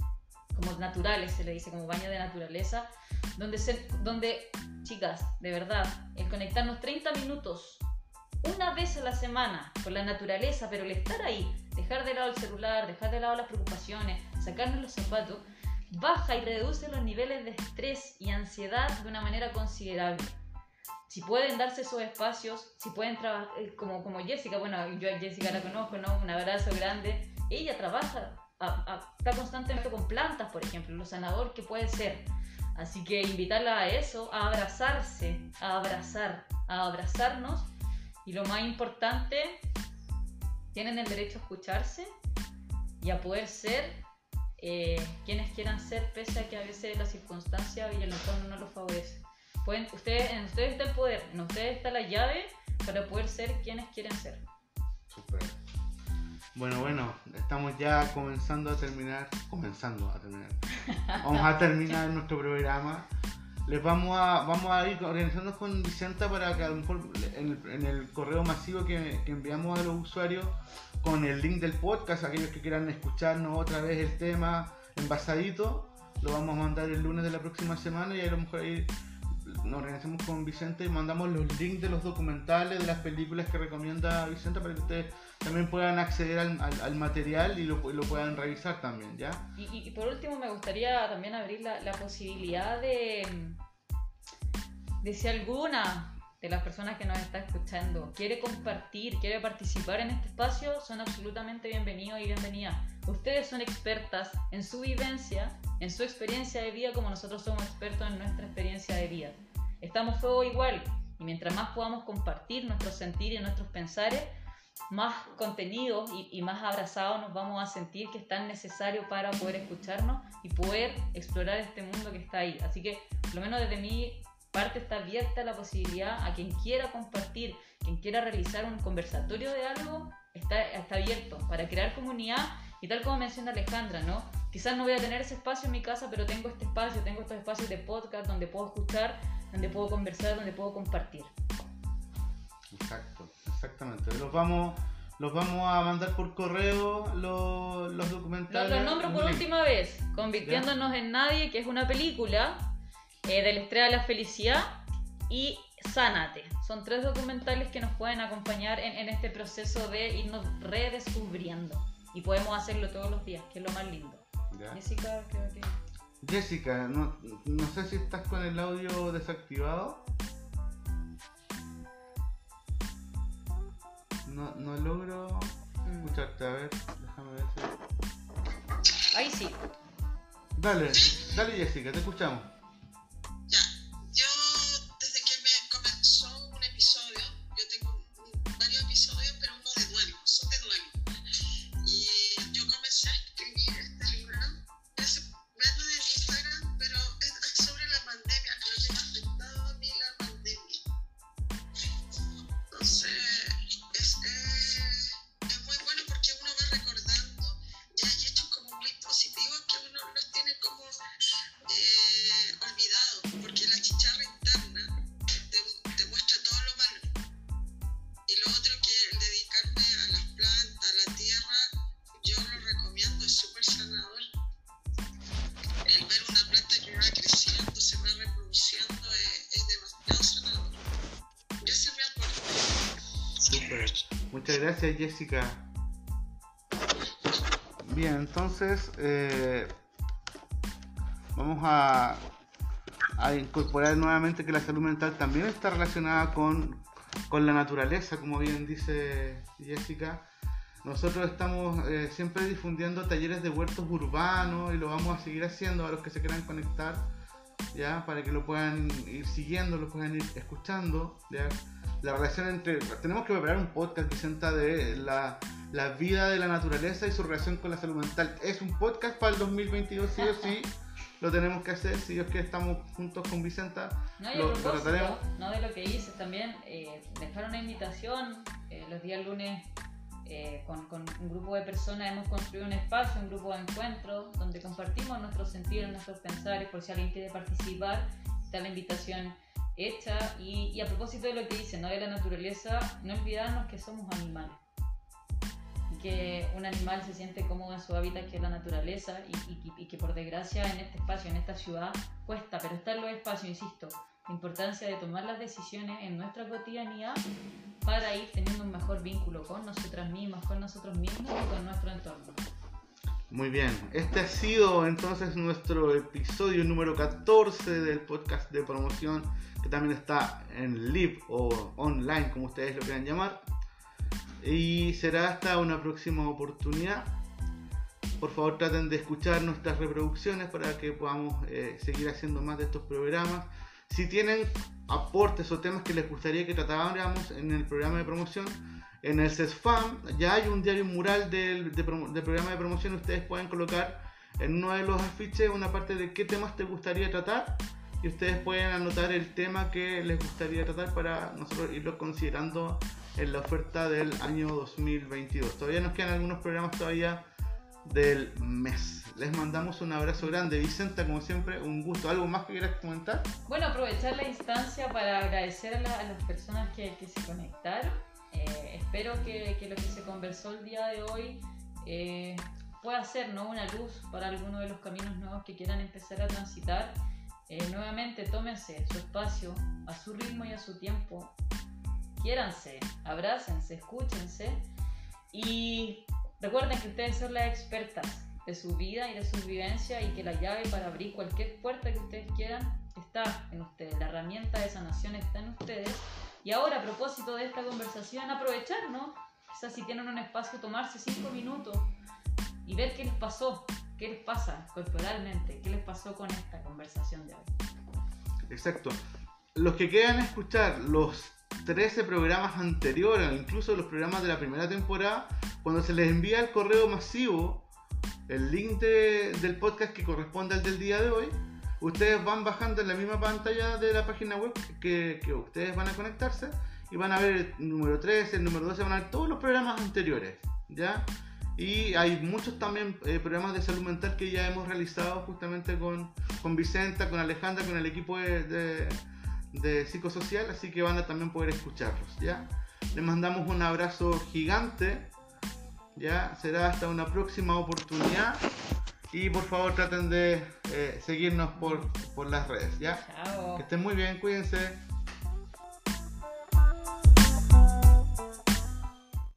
Speaker 2: como naturales, se le dice como baño de naturaleza, donde, se, donde chicas, de verdad, el conectarnos 30 minutos una vez a la semana con la naturaleza, pero el estar ahí, dejar de lado el celular, dejar de lado las preocupaciones, sacarnos los zapatos, baja y reduce los niveles de estrés y ansiedad de una manera considerable. Si pueden darse esos espacios, si pueden trabajar, eh, como, como Jessica, bueno, yo a Jessica la conozco, ¿no? Un abrazo grande. Ella trabaja, está constantemente con plantas, por ejemplo, lo sanador que puede ser. Así que invitarla a eso, a abrazarse, a abrazar, a abrazarnos. Y lo más importante, tienen el derecho a escucharse y a poder ser eh, quienes quieran ser, pese a que a veces la circunstancia y el entorno no lo favorece. Pueden, ustedes, en ustedes está el poder, en ustedes está la llave para poder ser quienes quieren ser.
Speaker 1: Super. Bueno, bueno, estamos ya comenzando a terminar, comenzando a terminar. Vamos a terminar nuestro programa. Les vamos a, vamos a ir organizándonos con Vicenta para que a lo mejor en el, correo masivo que, enviamos a los usuarios con el link del podcast, aquellos que quieran escucharnos otra vez el tema envasadito, lo vamos a mandar el lunes de la próxima semana y a lo mejor ahí nos organizamos con Vicente y mandamos los links de los documentales, de las películas que recomienda Vicente para que ustedes también puedan acceder al, material y lo, puedan revisar también, ¿ya?
Speaker 2: Y, por último me gustaría también abrir la, posibilidad de, de si alguna de las personas que nos está escuchando quiere compartir, quiere participar en este espacio, son absolutamente bienvenidos y bienvenidas. Ustedes son expertas en su vivencia, en su experiencia de vida, como nosotros somos expertos en nuestra experiencia de vida. Estamos todos igual y mientras más podamos compartir nuestros sentir y nuestros pensares, más contenidos y, más abrazados nos vamos a sentir que es tan necesario para poder escucharnos y poder explorar este mundo que está ahí. Así que, por lo menos desde mi parte está abierta la posibilidad a quien quiera compartir, quien quiera realizar un conversatorio de algo, está, está abierto para crear comunidad y tal como menciona Alejandra, ¿no? Quizás no voy a tener ese espacio en mi casa, pero tengo este espacio, tengo estos espacios de podcast donde puedo escuchar, donde puedo conversar, donde puedo compartir.
Speaker 1: Exacto, exactamente. Los vamos, los vamos a mandar por correo los, los documentales.
Speaker 2: Los, nombro por última vez. Convirtiéndonos en Nadie, que es una película eh, de la estrella de la felicidad. Y Sánate. Son tres documentales que nos pueden acompañar en, este proceso de irnos redescubriendo. Y podemos hacerlo todos los días, que es lo más lindo. Jessica, creo que...
Speaker 1: Jessica, no, no sé si estás con el audio desactivado. No, no logro mm. escucharte. A ver, déjame ver
Speaker 2: si. Ahí sí.
Speaker 1: Dale, dale Jessica, te escuchamos. Jessica. Bien, entonces eh, vamos a, incorporar nuevamente que la salud mental también está relacionada con, con la naturaleza, como bien dice Jessica. Nosotros estamos eh, siempre difundiendo talleres de huertos urbanos y lo vamos a seguir haciendo a los que se quieran conectar, ya para que lo puedan ir siguiendo, lo puedan ir escuchando. La relación entre... Tenemos que preparar un podcast, Vicenta, de la, la, vida de la naturaleza y su relación con la salud mental. Es un podcast para el 2022, sí o sí. lo tenemos que hacer. Si Dios quiere, estamos juntos con Vicenta.
Speaker 2: No, y a propósito, no de lo que dices también, eh, dejar una invitación eh, los días lunes. Eh, con, con, un grupo de personas hemos construido un espacio, un grupo de encuentro donde compartimos nuestros sentidos, nuestros pensares, por si alguien quiere participar, está la invitación hecha. Y, y a propósito de lo que dice, ¿no? de la naturaleza, no olvidarnos que somos animales que un animal se siente cómodo en su hábitat, que es la naturaleza, y, que por desgracia en este espacio, en esta ciudad, cuesta, pero está en los espacios, insisto, la importancia de tomar las decisiones en nuestra cotidianidad para ir teniendo un mejor vínculo con nosotras mismas, con nosotros mismos y con nuestro entorno.
Speaker 1: Muy bien, este ha sido entonces nuestro episodio número 14 del podcast de promoción que también está en live o online, como ustedes lo quieran llamar. Y será hasta una próxima oportunidad. Por favor traten de escuchar nuestras reproducciones para que podamos eh, seguir haciendo más de estos programas. Si tienen aportes o temas que les gustaría que tratáramos en el programa de promoción, en el CESFAM ya hay un diario mural del, programa de promoción. Ustedes pueden colocar en uno de los afiches una parte de qué temas te gustaría tratar y ustedes pueden anotar el tema que les gustaría tratar para nosotros irlo considerando en la oferta del año 2022. Todavía nos quedan algunos programas todavía del mes. Les mandamos un abrazo grande. Vicenta, como siempre, un gusto. ¿Algo más que quieras comentar?
Speaker 2: Bueno, aprovechar la instancia para agradecer a, las personas que, se conectaron. Eh, espero que, lo que se conversó el día de hoy eh, pueda ser ¿no? una luz para alguno de los caminos nuevos que quieran empezar a transitar eh, nuevamente tómense su espacio a su ritmo y a su tiempo. Quiéranse, abrácense, escúchense y recuerden que ustedes son las expertas de su vida y de su vivencia y que la llave para abrir cualquier puerta que ustedes quieran está en ustedes. La herramienta de sanación está en ustedes. Y ahora, a propósito de esta conversación, aprovechar, ¿no? Quizás si tienen un espacio, tomarse cinco minutos y ver qué les pasó, ¿Qué les pasa corporalmente? ¿Qué les pasó con esta conversación de hoy?
Speaker 1: Exacto. Los que quieran escuchar los 13 programas anteriores, incluso los programas de la primera temporada, cuando se les envía el correo masivo, el link del podcast que corresponde al del día de hoy, ustedes van bajando en la misma pantalla de la página web que, ustedes van a conectarse y van a ver el número 13, el número 12, van a ver todos los programas anteriores. ¿Ya? Y hay muchos también eh, programas de salud mental que ya hemos realizado justamente con, con Vicenta, con Alejandra, con el equipo de, de, psicosocial, así que van a también poder escucharlos, ¿ya? Les mandamos un abrazo gigante, ¿ya? Será hasta una próxima oportunidad y por favor traten de eh, seguirnos por, por las redes, ¿ya?
Speaker 2: Chao.
Speaker 1: Que estén muy bien, cuídense.